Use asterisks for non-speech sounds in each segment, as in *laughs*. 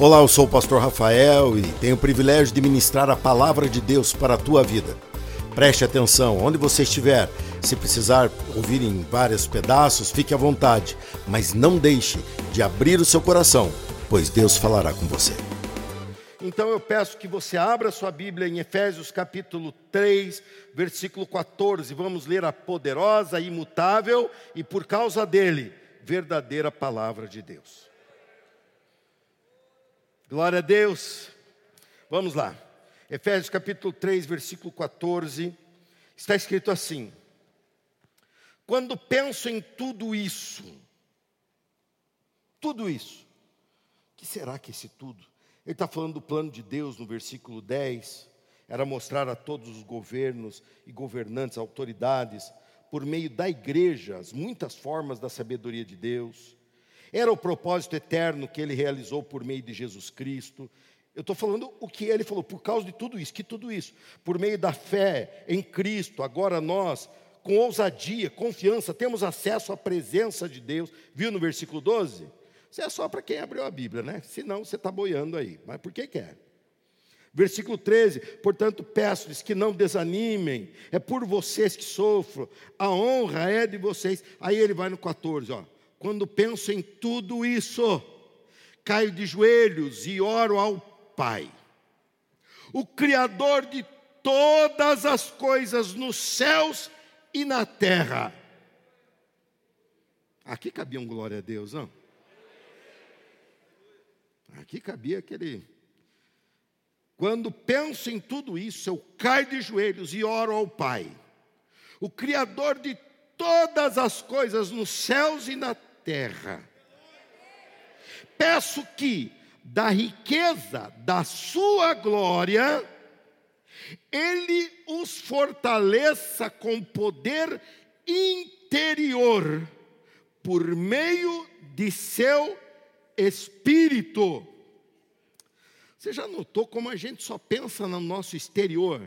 Olá, eu sou o pastor Rafael e tenho o privilégio de ministrar a palavra de Deus para a tua vida. Preste atenção, onde você estiver, se precisar ouvir em vários pedaços, fique à vontade, mas não deixe de abrir o seu coração, pois Deus falará com você. Então eu peço que você abra sua Bíblia em Efésios capítulo 3, versículo 14. Vamos ler a poderosa, imutável e por causa dele, verdadeira palavra de Deus. Glória a Deus. Vamos lá. Efésios capítulo 3, versículo 14. Está escrito assim: Quando penso em tudo isso, tudo isso, que será que esse tudo? Ele está falando do plano de Deus no versículo 10, era mostrar a todos os governos e governantes, autoridades, por meio da igreja, as muitas formas da sabedoria de Deus. Era o propósito eterno que ele realizou por meio de Jesus Cristo. Eu estou falando o que ele falou, por causa de tudo isso, que tudo isso, por meio da fé em Cristo, agora nós, com ousadia, confiança, temos acesso à presença de Deus. Viu no versículo 12? Isso é só para quem abriu a Bíblia, né? Senão você está boiando aí. Mas por que quer? Versículo 13, portanto, peço-lhes que não desanimem, é por vocês que sofro, a honra é de vocês. Aí ele vai no 14, ó. Quando penso em tudo isso, caio de joelhos e oro ao Pai, o Criador de todas as coisas nos céus e na terra. Aqui cabia um glória a Deus, não? Aqui cabia aquele. Quando penso em tudo isso, eu caio de joelhos e oro ao Pai, o Criador de todas as coisas nos céus e na terra. Peço que, da riqueza da sua glória, Ele os fortaleça com poder interior, por meio de seu Espírito. Você já notou como a gente só pensa no nosso exterior?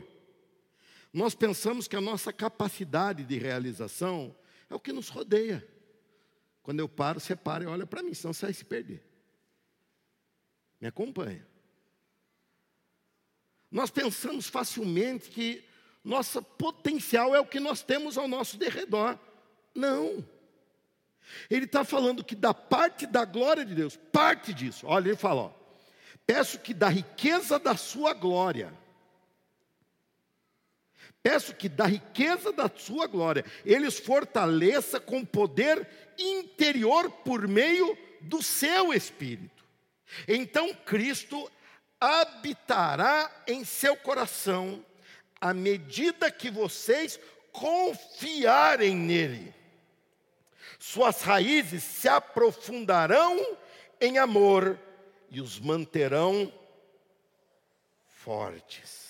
Nós pensamos que a nossa capacidade de realização é o que nos rodeia. Quando eu paro, você para e olha para mim, senão você vai se perder. Me acompanha. Nós pensamos facilmente que nosso potencial é o que nós temos ao nosso derredor. Não. Ele está falando que da parte da glória de Deus, parte disso, olha, ele fala: ó, peço que da riqueza da sua glória, Peço que da riqueza da sua glória, Ele os fortaleça com poder interior por meio do seu Espírito. Então Cristo habitará em seu coração à medida que vocês confiarem nele. Suas raízes se aprofundarão em amor e os manterão fortes.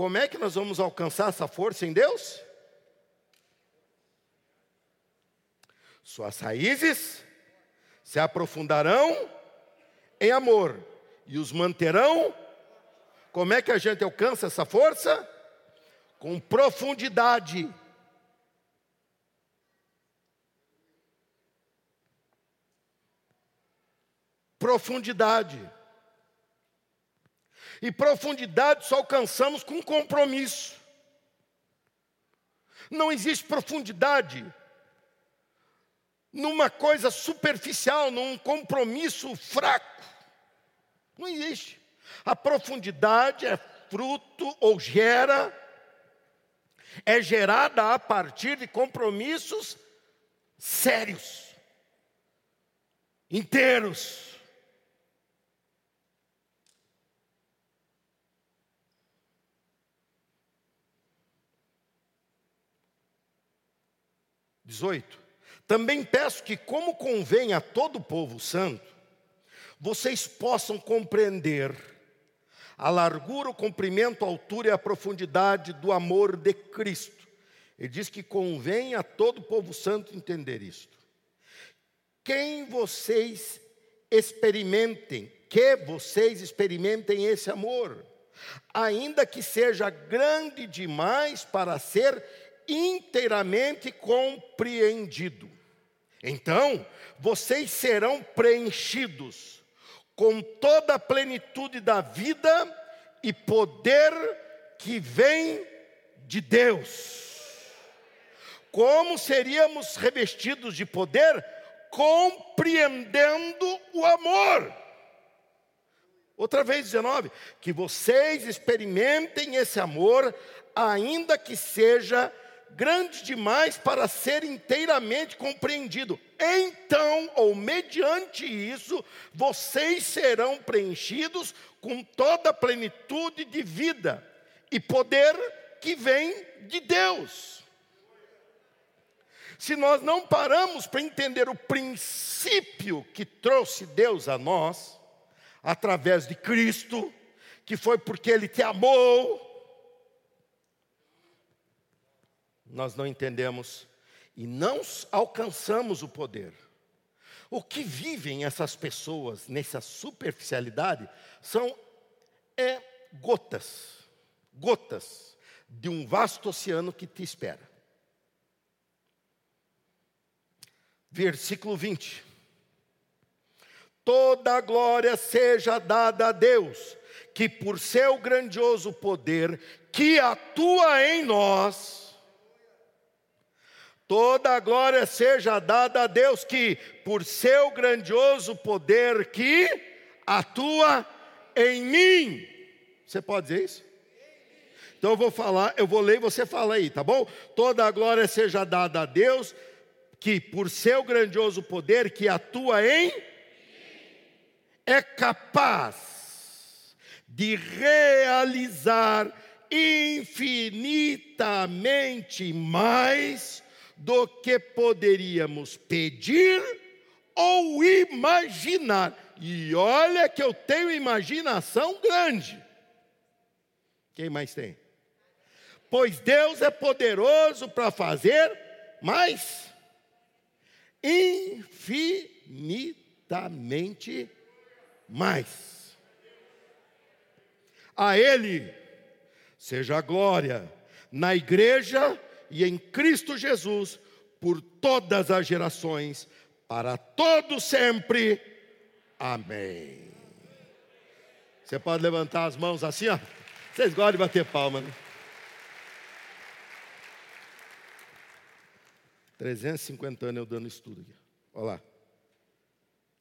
Como é que nós vamos alcançar essa força em Deus? Suas raízes se aprofundarão em amor e os manterão. Como é que a gente alcança essa força? Com profundidade. Profundidade. E profundidade só alcançamos com compromisso. Não existe profundidade numa coisa superficial, num compromisso fraco. Não existe. A profundidade é fruto ou gera, é gerada a partir de compromissos sérios, inteiros. 18. Também peço que, como convém a todo o povo santo, vocês possam compreender a largura, o comprimento, a altura e a profundidade do amor de Cristo. Ele diz que convém a todo o povo santo entender isto. Quem vocês experimentem, que vocês experimentem esse amor, ainda que seja grande demais para ser inteiramente compreendido. Então, vocês serão preenchidos com toda a plenitude da vida e poder que vem de Deus. Como seríamos revestidos de poder? Compreendendo o amor. Outra vez, 19: que vocês experimentem esse amor, ainda que seja grande demais para ser inteiramente compreendido. Então, ou mediante isso, vocês serão preenchidos com toda a plenitude de vida e poder que vem de Deus. Se nós não paramos para entender o princípio que trouxe Deus a nós, através de Cristo, que foi porque Ele te amou, nós não entendemos e não alcançamos o poder. O que vivem essas pessoas nessa superficialidade são é, gotas, gotas de um vasto oceano que te espera. Versículo 20. Toda a glória seja dada a Deus, que por seu grandioso poder que atua em nós, Toda a glória seja dada a Deus que, por seu grandioso poder, que atua em mim. Você pode dizer isso? Então eu vou falar, eu vou ler e você fala aí, tá bom? Toda a glória seja dada a Deus que, por seu grandioso poder, que atua em é capaz de realizar infinitamente mais do que poderíamos pedir ou imaginar. E olha que eu tenho imaginação grande. Quem mais tem? Pois Deus é poderoso para fazer mais infinitamente mais. A Ele seja a glória na igreja e em Cristo Jesus por todas as gerações, para todo sempre. Amém. Você pode levantar as mãos assim, ó. Vocês gostam de bater palma, né? 350 anos eu dando estudo aqui. Olha lá.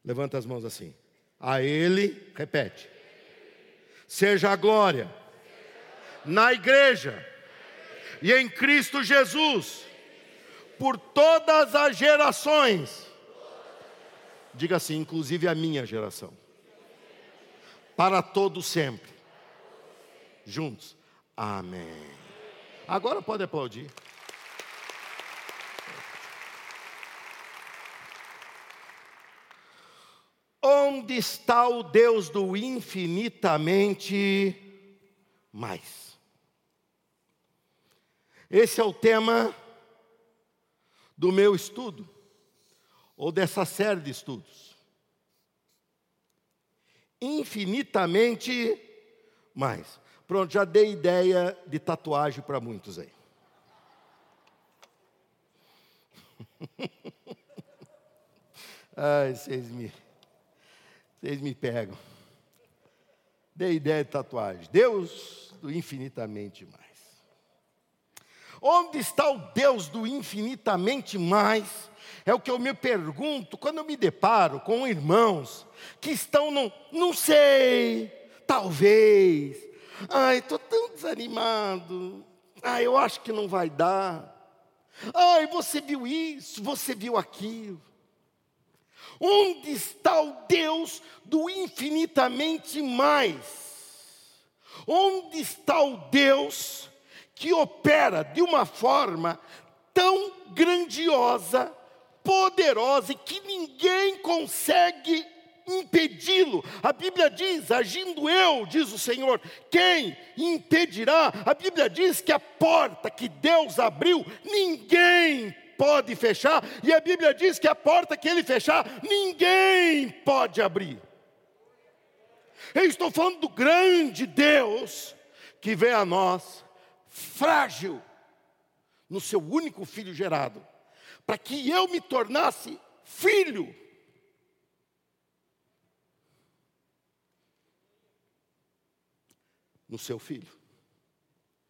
Levanta as mãos assim. A Ele, repete. Seja a glória na igreja e em Cristo Jesus, por todas as gerações. Diga assim, inclusive a minha geração. Para todo sempre. Juntos. Amém. Agora pode aplaudir. Onde está o Deus do infinitamente mais? Esse é o tema do meu estudo, ou dessa série de estudos. Infinitamente mais. Pronto, já dei ideia de tatuagem para muitos aí. *laughs* Ai, vocês me, vocês me pegam. Dei ideia de tatuagem. Deus do infinitamente mais. Onde está o Deus do infinitamente mais? É o que eu me pergunto quando eu me deparo com irmãos que estão no não sei, talvez. Ai, estou tão desanimado. Ai, eu acho que não vai dar. Ai, você viu isso, você viu aquilo. Onde está o Deus do infinitamente mais? Onde está o Deus que opera de uma forma tão grandiosa, poderosa, e que ninguém consegue impedi-lo. A Bíblia diz: agindo eu, diz o Senhor, quem impedirá? A Bíblia diz que a porta que Deus abriu, ninguém pode fechar, e a Bíblia diz que a porta que ele fechar, ninguém pode abrir. Eu estou falando do grande Deus que vem a nós frágil no seu único filho gerado, para que eu me tornasse filho. No seu filho,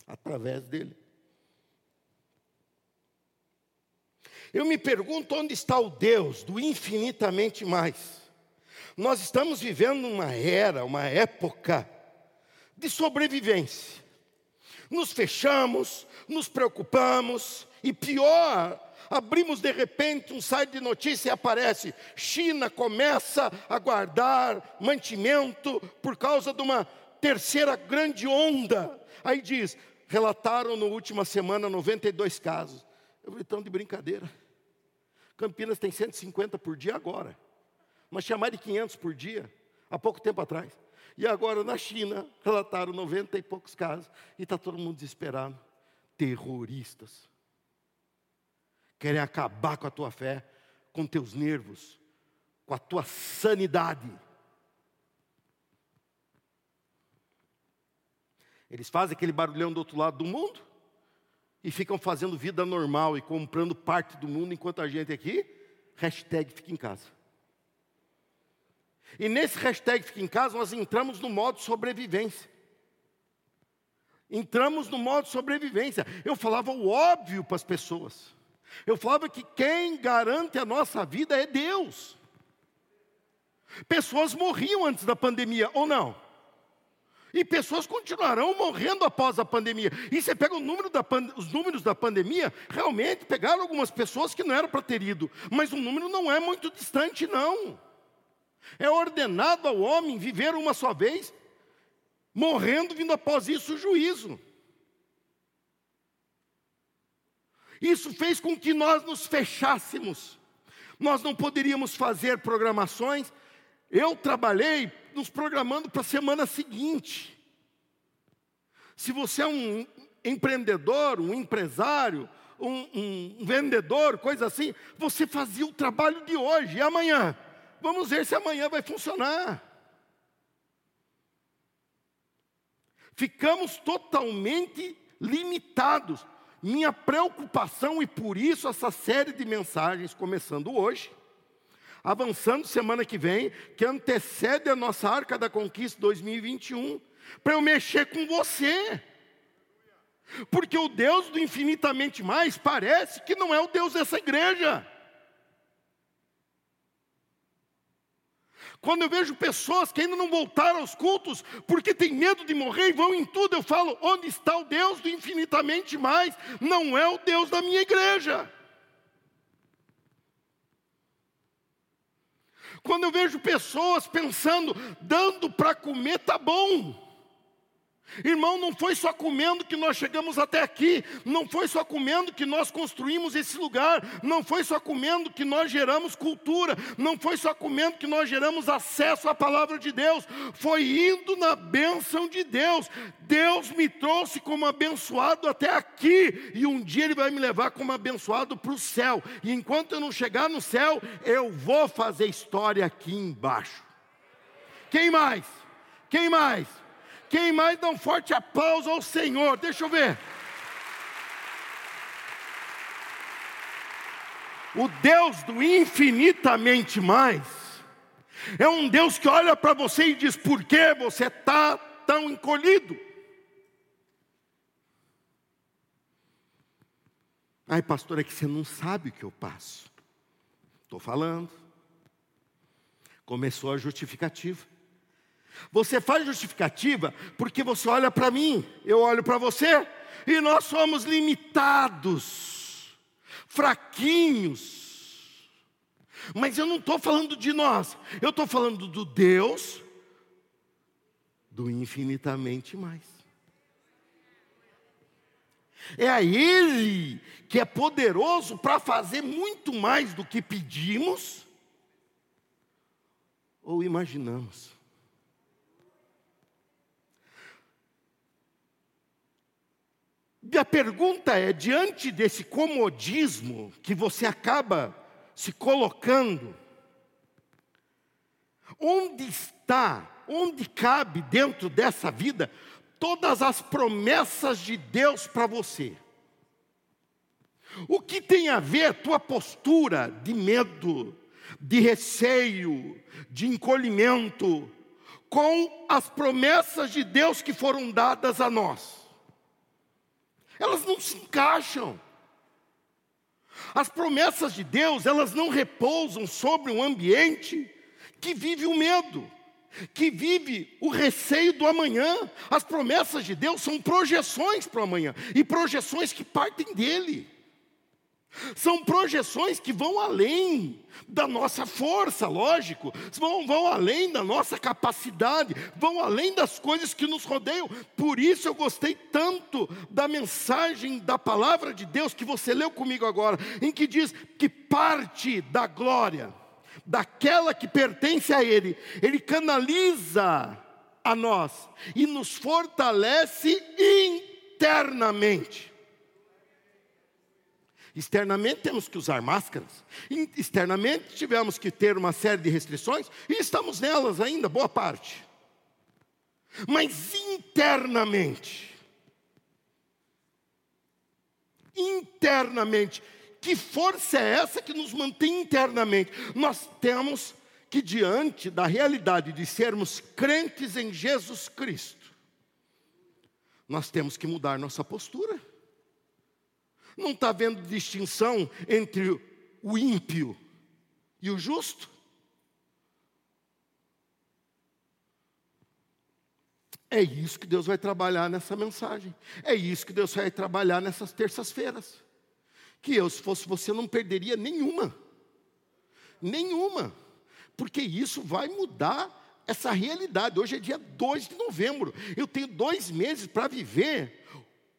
através dele. Eu me pergunto onde está o Deus do infinitamente mais. Nós estamos vivendo uma era, uma época de sobrevivência nos fechamos, nos preocupamos, e pior, abrimos de repente um site de notícia e aparece: China começa a guardar mantimento por causa de uma terceira grande onda. Aí diz: relataram na última semana 92 casos. Eu falei, então de brincadeira. Campinas tem 150 por dia agora, mas tinha mais de 500 por dia, há pouco tempo atrás. E agora na China, relataram 90 e poucos casos, e está todo mundo desesperado. Terroristas. Querem acabar com a tua fé, com teus nervos, com a tua sanidade. Eles fazem aquele barulhão do outro lado do mundo e ficam fazendo vida normal e comprando parte do mundo enquanto a gente aqui, hashtag fica em casa. E nesse hashtag fica em casa nós entramos no modo sobrevivência. Entramos no modo sobrevivência. Eu falava o óbvio para as pessoas. Eu falava que quem garante a nossa vida é Deus. Pessoas morriam antes da pandemia, ou não? E pessoas continuarão morrendo após a pandemia. E você pega número os números da pandemia, realmente pegaram algumas pessoas que não eram para ter ido, mas o número não é muito distante, não. É ordenado ao homem viver uma só vez, morrendo, vindo após isso o juízo. Isso fez com que nós nos fechássemos. Nós não poderíamos fazer programações. Eu trabalhei nos programando para a semana seguinte. Se você é um empreendedor, um empresário, um, um, vendedor, coisa assim, você fazia o trabalho de hoje e amanhã. Vamos ver se amanhã vai funcionar. Ficamos totalmente limitados. Minha preocupação, e por isso essa série de mensagens começando hoje, avançando semana que vem, que antecede a nossa Arca da Conquista 2021, para eu mexer com você. Porque o Deus do infinitamente mais parece que não é o Deus dessa igreja. Quando eu vejo pessoas que ainda não voltaram aos cultos, porque tem medo de morrer e vão em tudo, eu falo: onde está o Deus do infinitamente mais? Não é o Deus da minha igreja. Quando eu vejo pessoas pensando, dando para comer, tá bom. Irmão, não foi só comendo que nós chegamos até aqui, não foi só comendo que nós construímos esse lugar, não foi só comendo que nós geramos cultura, não foi só comendo que nós geramos acesso à palavra de Deus, foi indo na bênção de Deus. Deus me trouxe como abençoado até aqui, e um dia Ele vai me levar como abençoado para o céu, e enquanto eu não chegar no céu, eu vou fazer história aqui embaixo. Quem mais? Quem mais? Quem mais dá um forte aplauso ao Senhor? Deixa eu ver. O Deus do infinitamente mais é um Deus que olha para você e diz: por que você está tão encolhido? Ai, pastor, é que você não sabe o que eu passo. Estou falando. Começou a justificativa. Você faz justificativa porque você olha para mim, eu olho para você, e nós somos limitados, fraquinhos. Mas eu não estou falando de nós, eu estou falando do Deus do infinitamente mais. É a Ele que é poderoso para fazer muito mais do que pedimos ou imaginamos. E a pergunta é: diante desse comodismo que você acaba se colocando, onde está, onde cabe dentro dessa vida todas as promessas de Deus para você? O que tem a ver tua postura de medo, de receio, de encolhimento, com as promessas de Deus que foram dadas a nós. Elas não se encaixam. As promessas de Deus, elas não repousam sobre um ambiente que vive o medo, que vive o receio do amanhã. As promessas de Deus são projeções para o amanhã e projeções que partem dele. São projeções que vão além da nossa força, lógico, vão, vão além da nossa capacidade, vão além das coisas que nos rodeiam. Por isso eu gostei tanto da mensagem da palavra de Deus que você leu comigo agora, em que diz que parte da glória, daquela que pertence a Ele, Ele canaliza a nós e nos fortalece internamente. Externamente temos que usar máscaras, externamente tivemos que ter uma série de restrições, e estamos nelas ainda, boa parte. Mas internamente, internamente, que força é essa que nos mantém internamente? Nós temos que, diante da realidade de sermos crentes em Jesus Cristo, nós temos que mudar nossa postura. Não está vendo distinção entre o ímpio e o justo? É isso que Deus vai trabalhar nessa mensagem. É isso que Deus vai trabalhar nessas terças-feiras. Que eu, se fosse você, não perderia nenhuma. Nenhuma. Porque isso vai mudar essa realidade. Hoje é dia 2 de novembro. Eu tenho dois meses para viver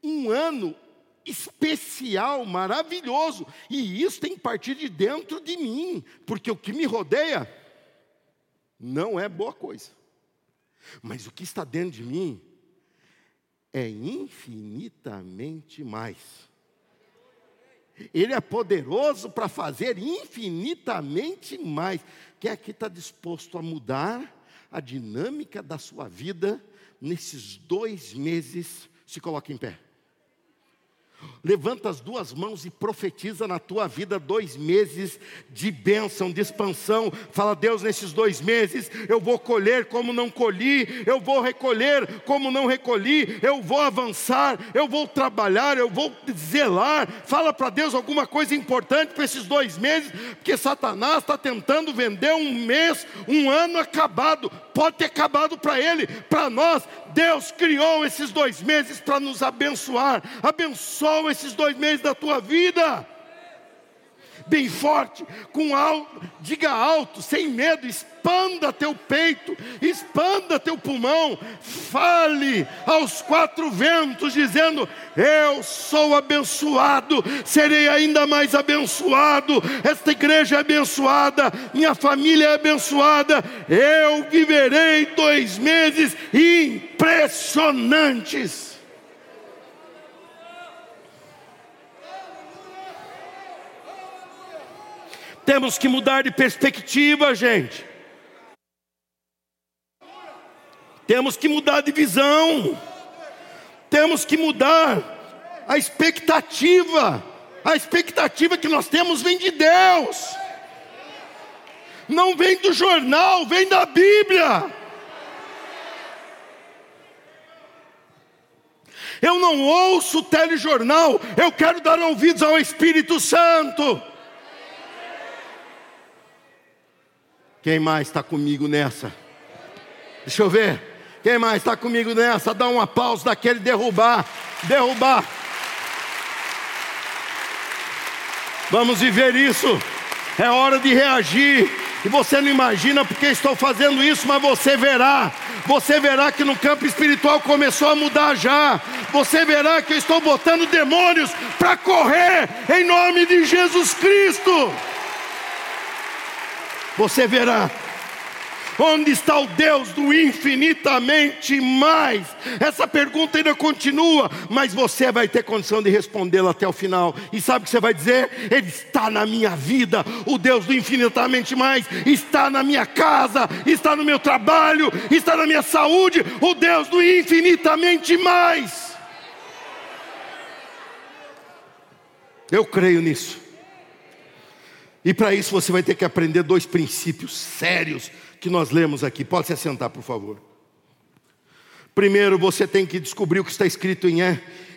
um ano especial, maravilhoso, e isso tem que partir de dentro de mim, porque o que me rodeia não é boa coisa, mas o que está dentro de mim é infinitamente mais. Ele é poderoso para fazer infinitamente mais. Quem aqui está disposto a mudar a dinâmica da sua vida nesses dois meses? Se coloque em pé. Levanta as duas mãos e profetiza na tua vida dois meses de bênção, de expansão. Fala, Deus, nesses dois meses eu vou colher como não colhi, eu vou recolher como não recolhi, eu vou avançar, eu vou trabalhar, eu vou zelar. Fala para Deus alguma coisa importante para esses dois meses, porque Satanás está tentando vender um mês, um ano acabado. Pode ter acabado para ele, para nós. Deus criou esses dois meses para nos abençoar. Abençoa esses dois meses da tua vida. Bem forte, com alto, diga alto, sem medo, expanda teu peito, expanda teu pulmão, fale aos quatro ventos, dizendo: Eu sou abençoado, serei ainda mais abençoado. Esta igreja é abençoada, minha família é abençoada. Eu viverei dois meses impressionantes. Temos que mudar de perspectiva, gente. Temos que mudar de visão. Temos que mudar a expectativa. A expectativa que nós temos vem de Deus. Não vem do jornal, vem da Bíblia. Eu não ouço telejornal, eu quero dar ouvidos ao Espírito Santo. Quem mais está comigo nessa? Deixa eu ver. Quem mais está comigo nessa? Dá uma pausa daquele derrubar. Derrubar. Vamos viver isso. É hora de reagir. E você não imagina porque estou fazendo isso, mas você verá. Você verá que no campo espiritual começou a mudar já. Você verá que eu estou botando demônios para correr em nome de Jesus Cristo. Você verá Onde está o Deus do infinitamente mais? Essa pergunta ainda continua, mas você vai ter condição de respondê-la até o final. E sabe o que você vai dizer? Ele está na minha vida, o Deus do infinitamente mais está na minha casa, está no meu trabalho, está na minha saúde, o Deus do infinitamente mais. Eu creio nisso. E para isso você vai ter que aprender dois princípios sérios que nós lemos aqui. Pode se assentar, por favor. Primeiro você tem que descobrir o que está escrito em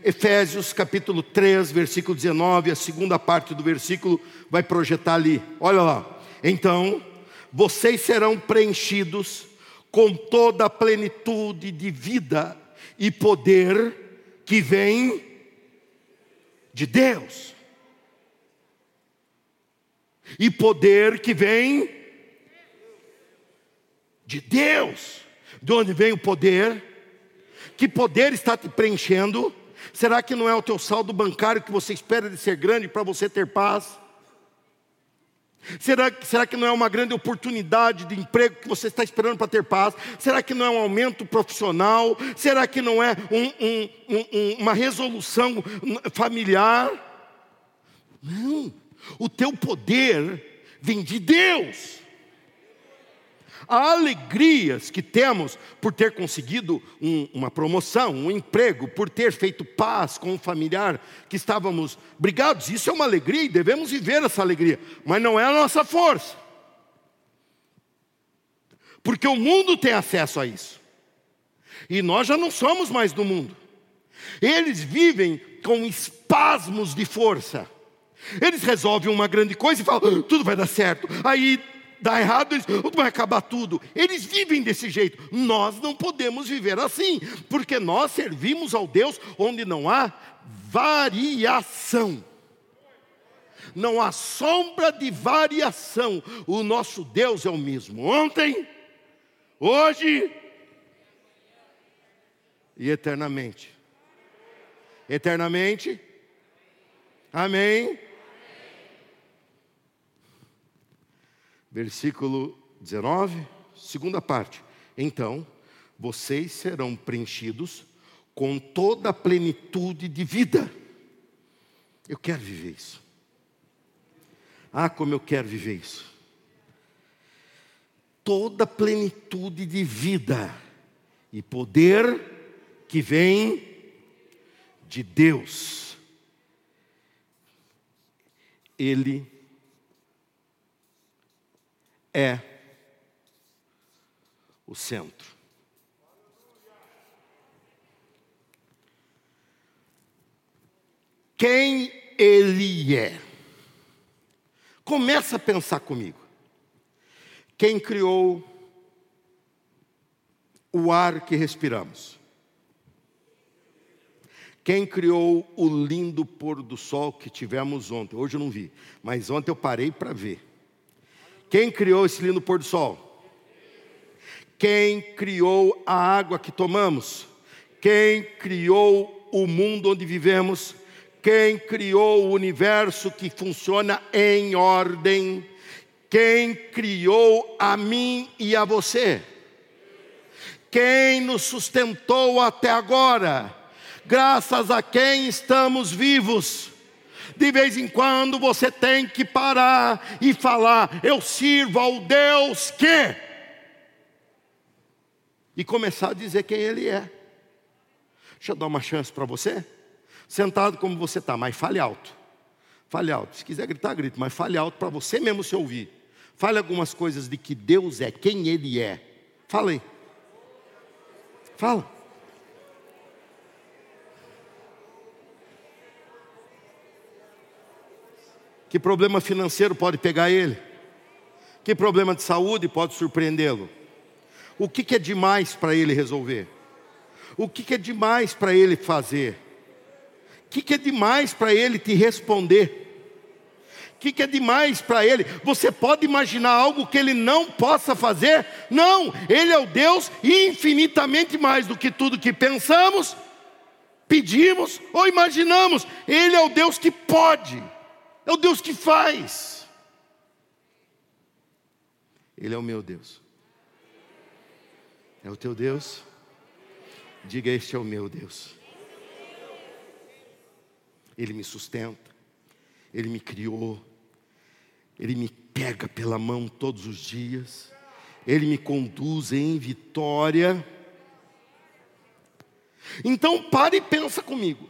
Efésios capítulo 3, versículo 19, a segunda parte do versículo vai projetar ali. Olha lá. Então, vocês serão preenchidos com toda a plenitude de vida e poder que vem de Deus. E poder que vem de Deus. De onde vem o poder? Que poder está te preenchendo? Será que não é o teu saldo bancário que você espera de ser grande para você ter paz? Será, será que não é uma grande oportunidade de emprego que você está esperando para ter paz? Será que não é um aumento profissional? Será que não é um, um, um, uma resolução familiar? Não, o teu poder vem de Deus. Há alegrias que temos por ter conseguido um, uma promoção, um emprego, por ter feito paz com um familiar que estávamos brigados. Isso é uma alegria e devemos viver essa alegria, mas não é a nossa força. Porque o mundo tem acesso a isso. E nós já não somos mais do mundo. Eles vivem com espasmos de força. Eles resolvem uma grande coisa e falam, tudo vai dar certo. Aí dá errado, eles, vai acabar tudo. Eles vivem desse jeito. Nós não podemos viver assim, porque nós servimos ao Deus onde não há variação. Não há sombra de variação. O nosso Deus é o mesmo ontem, hoje e eternamente. Eternamente. Amém. Versículo 19, segunda parte. Então, vocês serão preenchidos com toda a plenitude de vida. Eu quero viver isso. Ah, como eu quero viver isso. Toda a plenitude de vida e poder que vem de Deus. Ele é o centro. Quem ele é? Começa a pensar comigo. Quem criou o ar que respiramos? Quem criou o lindo pôr do sol que tivemos ontem? Hoje eu não vi, mas ontem eu parei para ver. Quem criou esse lindo pôr do sol? Quem criou a água que tomamos? Quem criou o mundo onde vivemos? Quem criou o universo que funciona em ordem? Quem criou a mim e a você? Quem nos sustentou até agora? Graças a quem estamos vivos? De vez em quando você tem que parar e falar: Eu sirvo ao Deus que. E começar a dizer quem Ele é. Deixa eu dar uma chance para você. Sentado como você está, mas fale alto. Fale alto. Se quiser gritar, grite, mas fale alto para você mesmo se ouvir. Fale algumas coisas de que Deus é, quem Ele é. Fala aí. Fala. Que problema financeiro pode pegar ele? Que problema de saúde pode surpreendê-lo? O que, que é demais para ele resolver? O que, que é demais para ele fazer? O que, que é demais para ele te responder? O que, que é demais para ele? Você pode imaginar algo que ele não possa fazer? Não, ele é o Deus infinitamente mais do que tudo que pensamos, pedimos ou imaginamos. Ele é o Deus que pode. É o Deus que faz. Ele é o meu Deus. É o teu Deus? Diga: Este é o meu Deus. Ele me sustenta, Ele me criou, Ele me pega pela mão todos os dias, Ele me conduz em vitória. Então pare e pensa comigo: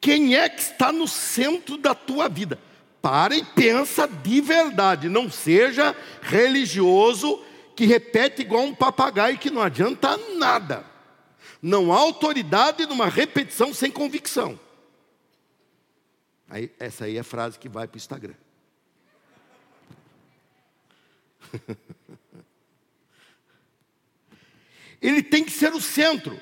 quem é que está no centro da tua vida? Para e pensa de verdade, não seja religioso que repete igual um papagaio que não adianta nada. Não há autoridade numa repetição sem convicção. Aí, essa aí é a frase que vai para o Instagram. *laughs* Ele tem que ser o centro.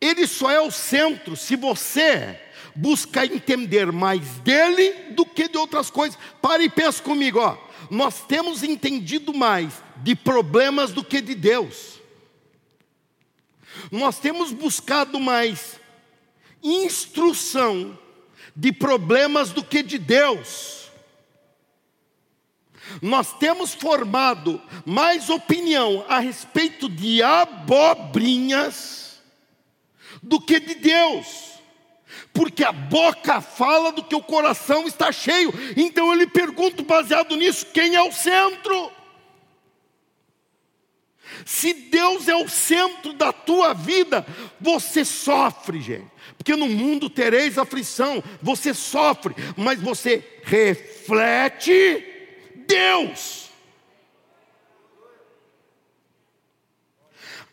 Ele só é o centro se você busca entender mais dele do que de outras coisas. Pare e pense comigo, ó. Nós temos entendido mais de problemas do que de Deus. Nós temos buscado mais instrução de problemas do que de Deus. Nós temos formado mais opinião a respeito de abobrinhas do que de Deus. Porque a boca fala do que o coração está cheio. Então eu lhe pergunto, baseado nisso, quem é o centro? Se Deus é o centro da tua vida, você sofre, gente. Porque no mundo tereis aflição, você sofre, mas você reflete Deus.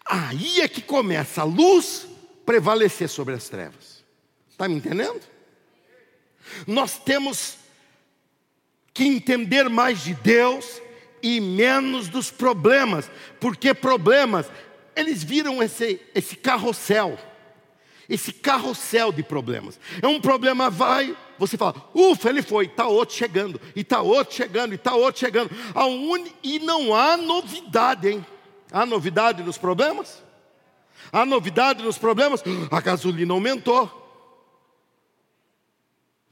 Aí é que começa a luz prevalecer sobre as trevas. Está me entendendo? Nós temos que entender mais de Deus e menos dos problemas, porque problemas, eles viram esse, esse carrossel, esse carrossel de problemas. É um problema, vai, você fala, ufa, ele foi, está outro chegando, e está outro chegando, e está outro chegando. Un... E não há novidade, hein? Há novidade nos problemas? Há novidade nos problemas? A gasolina aumentou.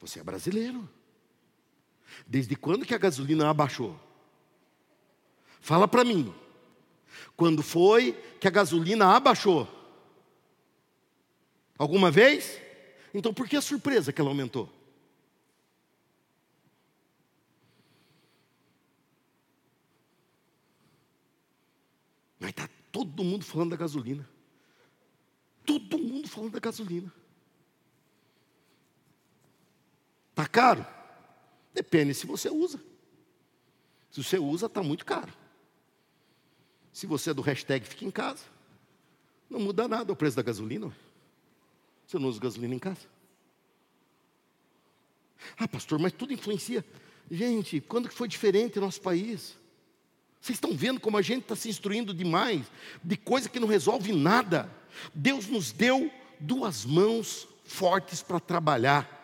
Você é brasileiro. Desde quando que a gasolina abaixou? Fala para mim. Quando foi que a gasolina abaixou? Alguma vez? Então por que a surpresa que ela aumentou? Mas está todo mundo falando da gasolina. Todo mundo falando da gasolina. Está caro? Depende se você usa. Se você usa, está muito caro. Se você é do hashtag fica em casa, não muda nada o preço da gasolina. Você não usa gasolina em casa. Ah, pastor, mas tudo influencia. Gente, quando que foi diferente no nosso país? Vocês estão vendo como a gente está se instruindo demais de coisa que não resolve nada. Deus nos deu duas mãos fortes para trabalhar.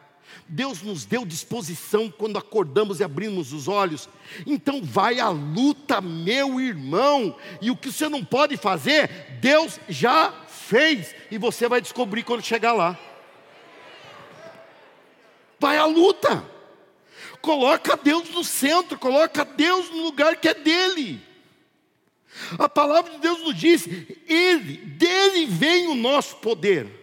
Deus nos deu disposição quando acordamos e abrimos os olhos. Então vai a luta, meu irmão. E o que você não pode fazer, Deus já fez. E você vai descobrir quando chegar lá. Vai à luta. Coloca Deus no centro, coloca Deus no lugar que é dele. A palavra de Deus nos diz: Ele, dele vem o nosso poder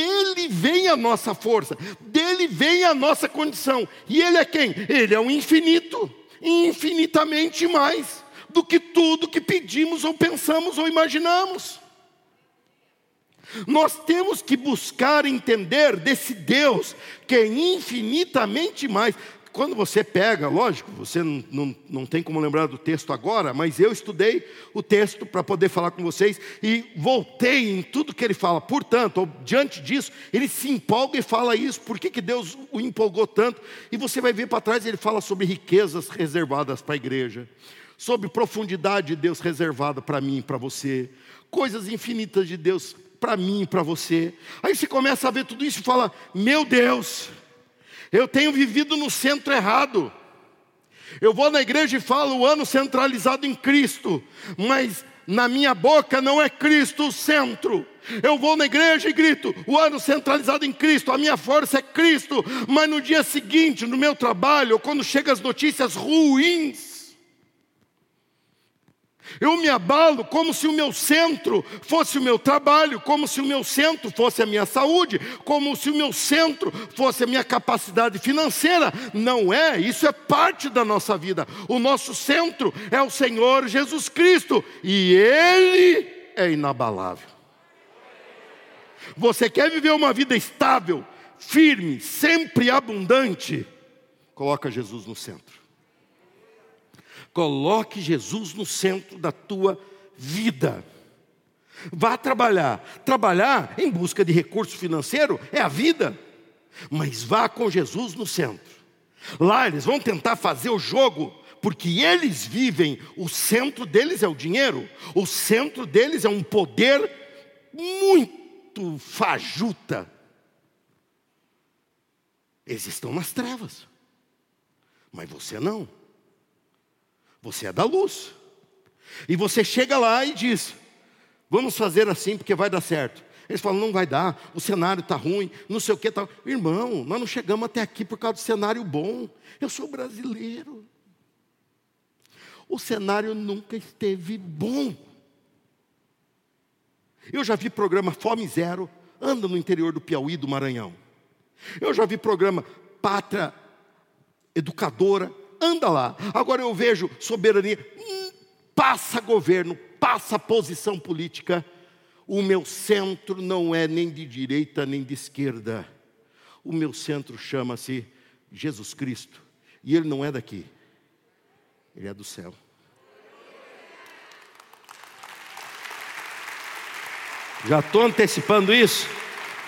dele vem a nossa força, dele vem a nossa condição. E ele é quem? Ele é o infinito, infinitamente mais do que tudo que pedimos ou pensamos ou imaginamos. Nós temos que buscar entender desse Deus que é infinitamente mais quando você pega, lógico, você não, não, não tem como lembrar do texto agora, mas eu estudei o texto para poder falar com vocês e voltei em tudo que ele fala. Portanto, diante disso, ele se empolga e fala isso. Por que, que Deus o empolgou tanto? E você vai ver para trás, ele fala sobre riquezas reservadas para a igreja, sobre profundidade de Deus reservada para mim e para você, coisas infinitas de Deus para mim e para você. Aí você começa a ver tudo isso e fala: Meu Deus. Eu tenho vivido no centro errado. Eu vou na igreja e falo o ano centralizado em Cristo, mas na minha boca não é Cristo o centro. Eu vou na igreja e grito, o ano centralizado em Cristo, a minha força é Cristo, mas no dia seguinte, no meu trabalho, quando chegam as notícias ruins, eu me abalo como se o meu centro fosse o meu trabalho, como se o meu centro fosse a minha saúde, como se o meu centro fosse a minha capacidade financeira. Não é, isso é parte da nossa vida. O nosso centro é o Senhor Jesus Cristo e Ele é inabalável. Você quer viver uma vida estável, firme, sempre abundante? Coloca Jesus no centro. Coloque Jesus no centro da tua vida. Vá trabalhar. Trabalhar em busca de recurso financeiro é a vida, mas vá com Jesus no centro. Lá eles vão tentar fazer o jogo, porque eles vivem, o centro deles é o dinheiro, o centro deles é um poder muito fajuta. Eles estão nas trevas, mas você não. Você é da luz. E você chega lá e diz: Vamos fazer assim porque vai dar certo. Eles falam: Não vai dar, o cenário está ruim, não sei o que. Tá... Irmão, nós não chegamos até aqui por causa do cenário bom. Eu sou brasileiro. O cenário nunca esteve bom. Eu já vi programa Fome Zero, anda no interior do Piauí, do Maranhão. Eu já vi programa Pátria Educadora, anda lá. Agora eu vejo soberania, hum, passa governo, passa posição política. O meu centro não é nem de direita nem de esquerda. O meu centro chama-se Jesus Cristo. E ele não é daqui, ele é do céu. Já estou antecipando isso,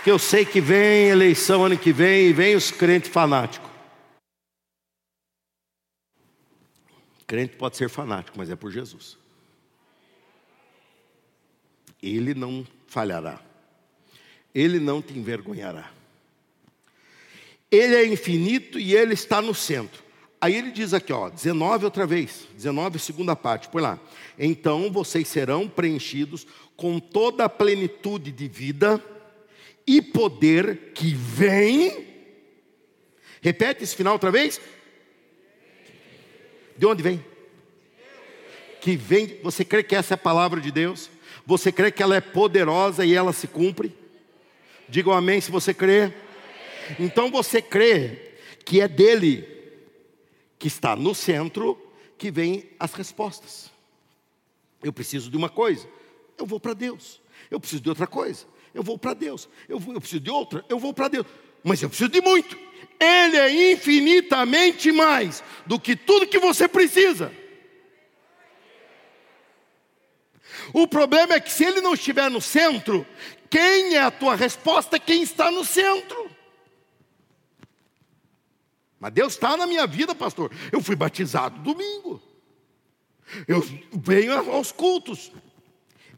que eu sei que vem eleição ano que vem e vem os crentes fanáticos. Crente pode ser fanático, mas é por Jesus. Ele não falhará. Ele não te envergonhará. Ele é infinito e ele está no centro. Aí ele diz aqui, ó, 19 outra vez, 19 segunda parte, põe lá. Então vocês serão preenchidos com toda a plenitude de vida e poder que vem. Repete esse final outra vez. De onde vem? Que vem, você crê que essa é a palavra de Deus? Você crê que ela é poderosa e ela se cumpre? Diga um amém se você crê. Então você crê que é dele que está no centro que vem as respostas. Eu preciso de uma coisa, eu vou para Deus. Eu preciso de outra coisa, eu vou para Deus. Eu, vou, eu preciso de outra, eu vou para Deus. Mas eu preciso de muito. Ele é infinitamente mais do que tudo que você precisa. O problema é que se ele não estiver no centro, quem é a tua resposta? Quem está no centro. Mas Deus está na minha vida, pastor. Eu fui batizado domingo. Eu venho aos cultos.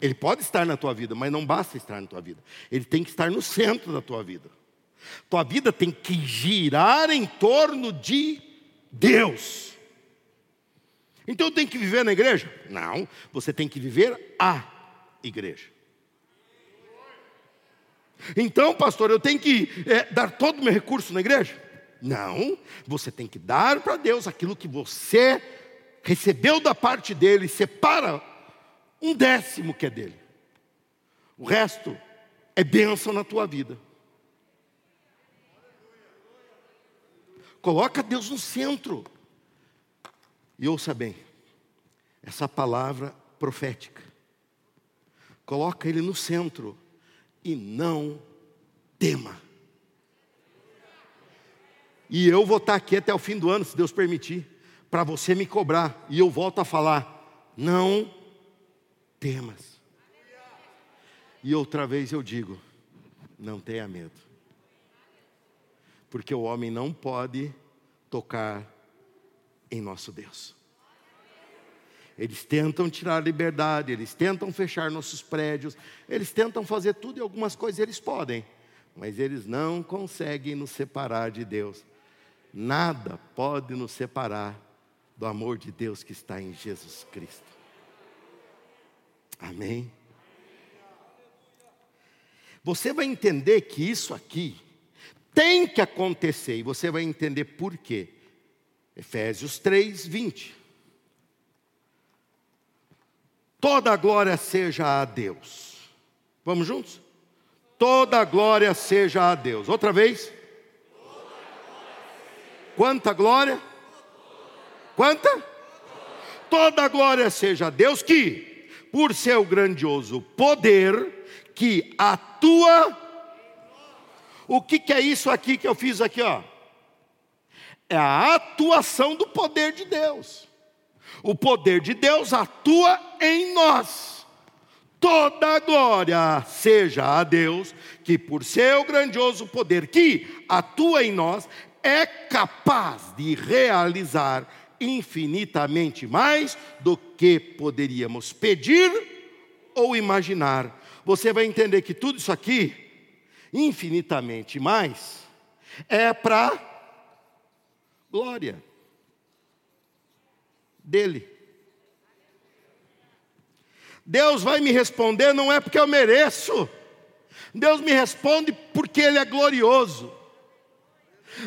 Ele pode estar na tua vida, mas não basta estar na tua vida. Ele tem que estar no centro da tua vida. Tua vida tem que girar em torno de Deus. Então eu tenho que viver na igreja? Não, você tem que viver a igreja. Então, pastor, eu tenho que é, dar todo o meu recurso na igreja? Não, você tem que dar para Deus aquilo que você recebeu da parte dele, separa um décimo que é dele. O resto é bênção na tua vida. Coloca Deus no centro. E ouça bem, essa palavra profética. Coloca Ele no centro e não tema. E eu vou estar aqui até o fim do ano, se Deus permitir, para você me cobrar. E eu volto a falar: não temas. E outra vez eu digo: não tenha medo. Porque o homem não pode tocar em nosso Deus. Eles tentam tirar a liberdade, eles tentam fechar nossos prédios, eles tentam fazer tudo e algumas coisas eles podem, mas eles não conseguem nos separar de Deus. Nada pode nos separar do amor de Deus que está em Jesus Cristo. Amém? Você vai entender que isso aqui tem que acontecer e você vai entender por quê. Efésios 3, 20. Toda a glória seja a Deus. Vamos juntos? Toda a glória seja a Deus. Outra vez. Quanta glória? Quanta? Toda glória seja a Deus que, por seu grandioso poder, que atua. O que, que é isso aqui que eu fiz aqui, ó? É a atuação do poder de Deus. O poder de Deus atua em nós. Toda glória seja a Deus, que por seu grandioso poder que atua em nós, é capaz de realizar infinitamente mais do que poderíamos pedir ou imaginar. Você vai entender que tudo isso aqui, infinitamente mais, é para glória dele. Deus vai me responder não é porque eu mereço. Deus me responde porque Ele é glorioso.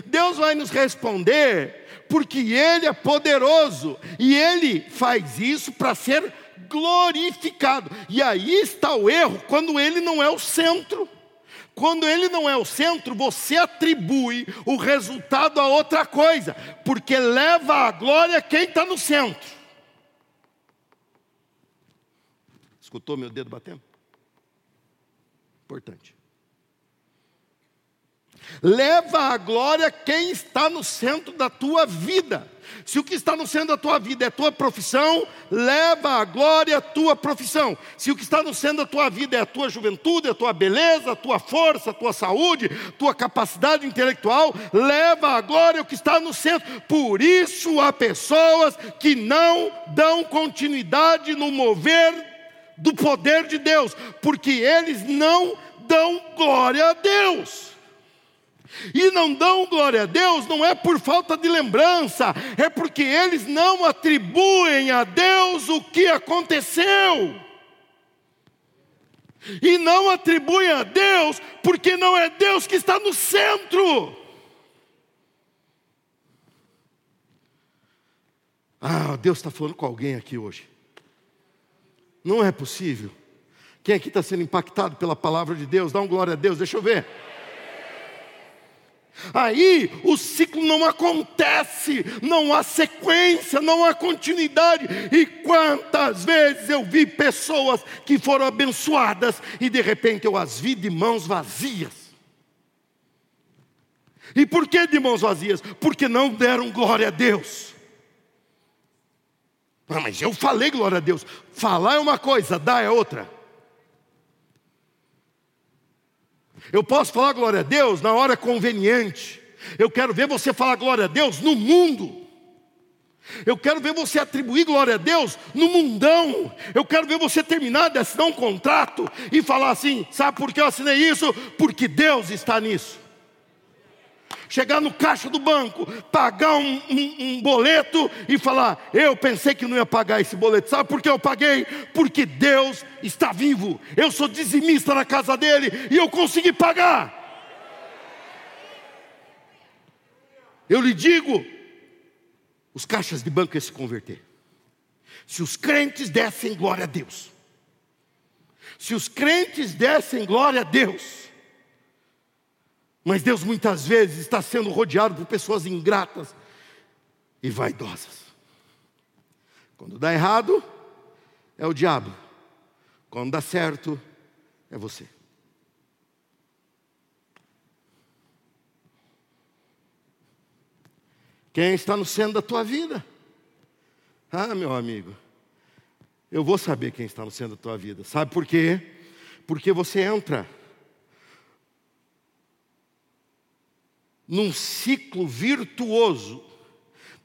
Deus vai nos responder porque Ele é poderoso e Ele faz isso para ser glorificado. E aí está o erro quando Ele não é o centro. Quando ele não é o centro, você atribui o resultado a outra coisa, porque leva a glória quem está no centro. Escutou meu dedo batendo? Importante. Leva a glória quem está no centro da tua vida. Se o que está no centro da tua vida é tua profissão, leva a glória a tua profissão. Se o que está no centro da tua vida é a tua juventude, a tua beleza, a tua força, a tua saúde, tua capacidade intelectual, leva a glória o que está no centro. Por isso há pessoas que não dão continuidade no mover do poder de Deus, porque eles não dão glória a Deus. E não dão glória a Deus não é por falta de lembrança, é porque eles não atribuem a Deus o que aconteceu. E não atribuem a Deus porque não é Deus que está no centro. Ah, Deus está falando com alguém aqui hoje. Não é possível. Quem aqui está sendo impactado pela palavra de Deus? Dá um glória a Deus, deixa eu ver. Aí o ciclo não acontece, não há sequência, não há continuidade. E quantas vezes eu vi pessoas que foram abençoadas e de repente eu as vi de mãos vazias. E por que de mãos vazias? Porque não deram glória a Deus. Ah, mas eu falei glória a Deus. Falar é uma coisa, dar é outra. Eu posso falar glória a Deus na hora conveniente. Eu quero ver você falar glória a Deus no mundo. Eu quero ver você atribuir glória a Deus no mundão. Eu quero ver você terminar de assinar um contrato e falar assim: sabe por que eu assinei isso? Porque Deus está nisso chegar no caixa do banco, pagar um, um, um, boleto e falar: Eu pensei que não ia pagar esse boleto. Sabe por que eu paguei? Porque Deus está vivo. Eu sou dizimista na casa dele e eu consegui pagar. Eu lhe digo: os caixas de banco iam se converter. Se os crentes dessem glória a Deus, se os crentes dessem glória a Deus, mas Deus muitas vezes está sendo rodeado por pessoas ingratas e vaidosas. Quando dá errado, é o diabo. Quando dá certo, é você. Quem está no centro da tua vida? Ah, meu amigo, eu vou saber quem está no centro da tua vida. Sabe por quê? Porque você entra num ciclo virtuoso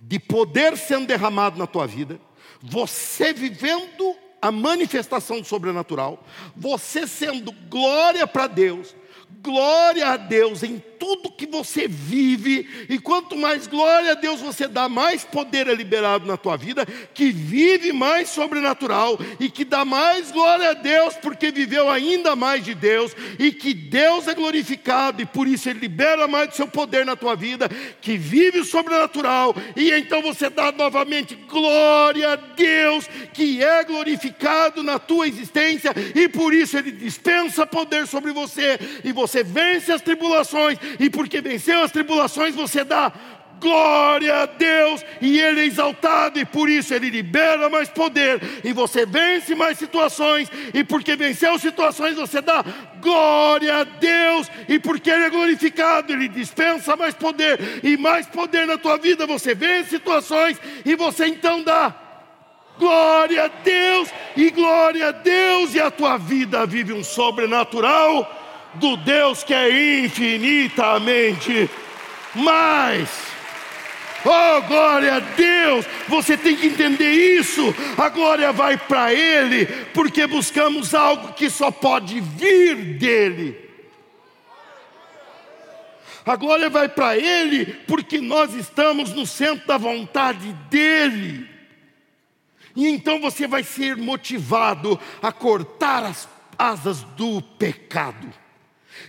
de poder sendo derramado na tua vida, você vivendo a manifestação do sobrenatural, você sendo glória para Deus, glória a Deus em tudo que você vive, e quanto mais glória a Deus você dá, mais poder é liberado na tua vida, que vive mais sobrenatural e que dá mais glória a Deus, porque viveu ainda mais de Deus, e que Deus é glorificado, e por isso Ele libera mais do seu poder na tua vida, que vive o sobrenatural, e então você dá novamente glória a Deus, que é glorificado na tua existência, e por isso Ele dispensa poder sobre você, e você vence as tribulações e porque venceu as tribulações, você dá glória a Deus, e Ele é exaltado, e por isso Ele libera mais poder, e você vence mais situações, e porque venceu situações, você dá glória a Deus, e porque Ele é glorificado, Ele dispensa mais poder, e mais poder na tua vida, você vence situações, e você então dá Glória a Deus e glória a Deus, e a tua vida vive um sobrenatural do Deus que é infinitamente mais. Oh, glória a Deus! Você tem que entender isso. A glória vai para Ele, porque buscamos algo que só pode vir dEle. A glória vai para Ele, porque nós estamos no centro da vontade dEle. E então você vai ser motivado a cortar as asas do pecado.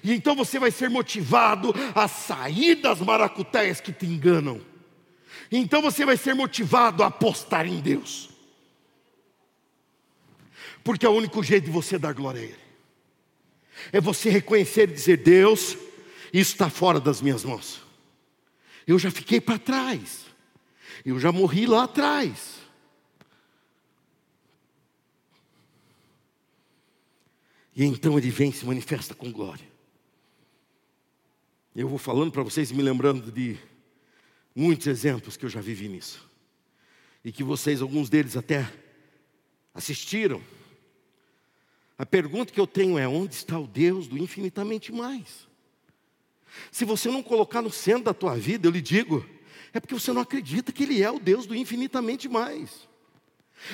E então você vai ser motivado a sair das maracuteias que te enganam então você vai ser motivado a apostar em Deus. Porque é o único jeito de você dar glória a Ele. É você reconhecer e dizer: Deus, isso está fora das minhas mãos. Eu já fiquei para trás. Eu já morri lá atrás. E então ele vem e se manifesta com glória. Eu vou falando para vocês, me lembrando de Muitos exemplos que eu já vivi nisso. E que vocês, alguns deles até assistiram. A pergunta que eu tenho é: onde está o Deus do infinitamente mais? Se você não colocar no centro da tua vida, eu lhe digo, é porque você não acredita que Ele é o Deus do infinitamente mais.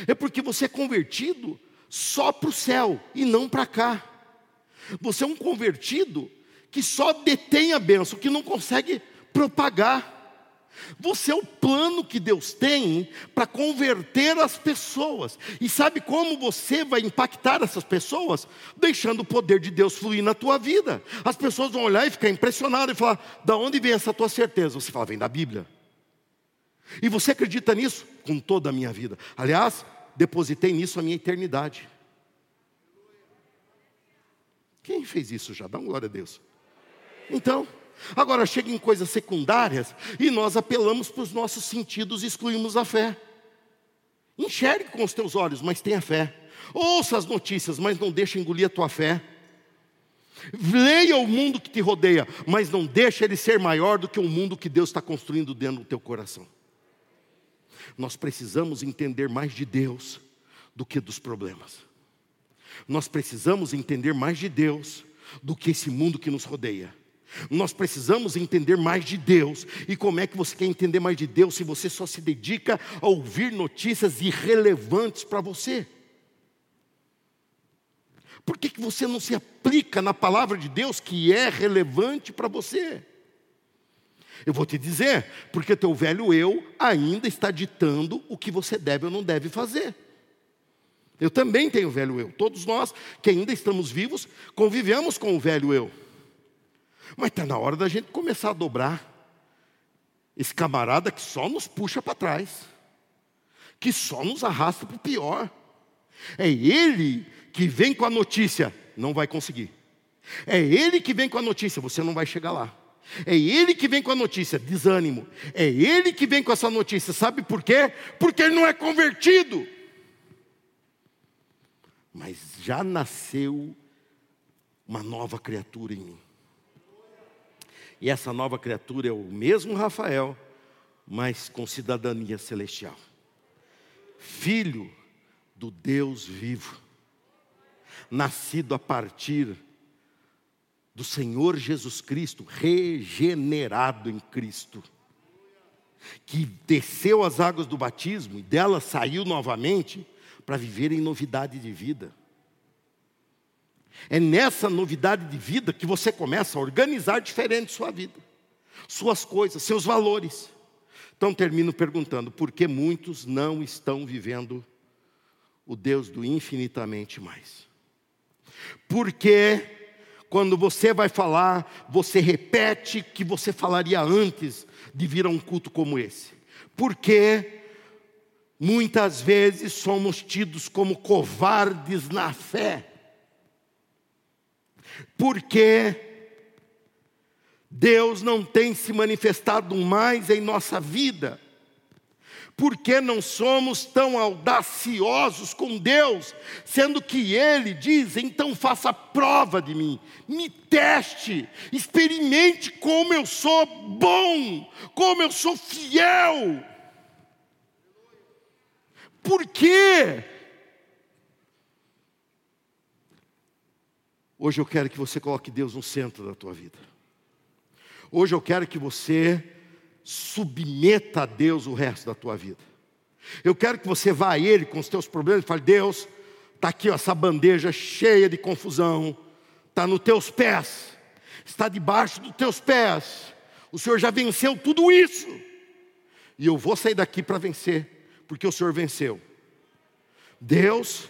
É porque você é convertido só para o céu e não para cá. Você é um convertido que só detém a bênção, que não consegue propagar. Você é o plano que Deus tem para converter as pessoas. E sabe como você vai impactar essas pessoas? Deixando o poder de Deus fluir na tua vida. As pessoas vão olhar e ficar impressionadas e falar: "Da onde vem essa tua certeza?" Você fala: "Vem da Bíblia". E você acredita nisso com toda a minha vida. Aliás, depositei nisso a minha eternidade. Quem fez isso já? Dá uma glória a Deus. Então, Agora chega em coisas secundárias e nós apelamos para os nossos sentidos e excluímos a fé. Enxergue com os teus olhos, mas tenha fé. Ouça as notícias, mas não deixe engolir a tua fé. Leia o mundo que te rodeia, mas não deixe ele ser maior do que o mundo que Deus está construindo dentro do teu coração. Nós precisamos entender mais de Deus do que dos problemas. Nós precisamos entender mais de Deus do que esse mundo que nos rodeia. Nós precisamos entender mais de Deus. E como é que você quer entender mais de Deus se você só se dedica a ouvir notícias irrelevantes para você? Por que, que você não se aplica na palavra de Deus que é relevante para você? Eu vou te dizer, porque teu velho eu ainda está ditando o que você deve ou não deve fazer. Eu também tenho velho eu. Todos nós que ainda estamos vivos convivemos com o velho eu. Mas está na hora da gente começar a dobrar. Esse camarada que só nos puxa para trás, que só nos arrasta para o pior. É ele que vem com a notícia, não vai conseguir. É ele que vem com a notícia, você não vai chegar lá. É ele que vem com a notícia, desânimo. É ele que vem com essa notícia, sabe por quê? Porque ele não é convertido. Mas já nasceu uma nova criatura em mim. E essa nova criatura é o mesmo Rafael, mas com cidadania celestial. Filho do Deus vivo, nascido a partir do Senhor Jesus Cristo, regenerado em Cristo, que desceu as águas do batismo e dela saiu novamente para viver em novidade de vida. É nessa novidade de vida que você começa a organizar diferente sua vida, suas coisas, seus valores. Então termino perguntando: por que muitos não estão vivendo o Deus do infinitamente mais? Porque quando você vai falar, você repete que você falaria antes de vir a um culto como esse? Porque muitas vezes somos tidos como covardes na fé porque Deus não tem se manifestado mais em nossa vida. Porque não somos tão audaciosos com Deus, sendo que Ele diz: então faça prova de mim, me teste, experimente como eu sou bom, como eu sou fiel. Por quê? Hoje eu quero que você coloque Deus no centro da tua vida. Hoje eu quero que você submeta a Deus o resto da tua vida. Eu quero que você vá a Ele com os teus problemas e fale: Deus, está aqui ó, essa bandeja cheia de confusão, está nos teus pés, está debaixo dos teus pés. O Senhor já venceu tudo isso, e eu vou sair daqui para vencer, porque o Senhor venceu. Deus,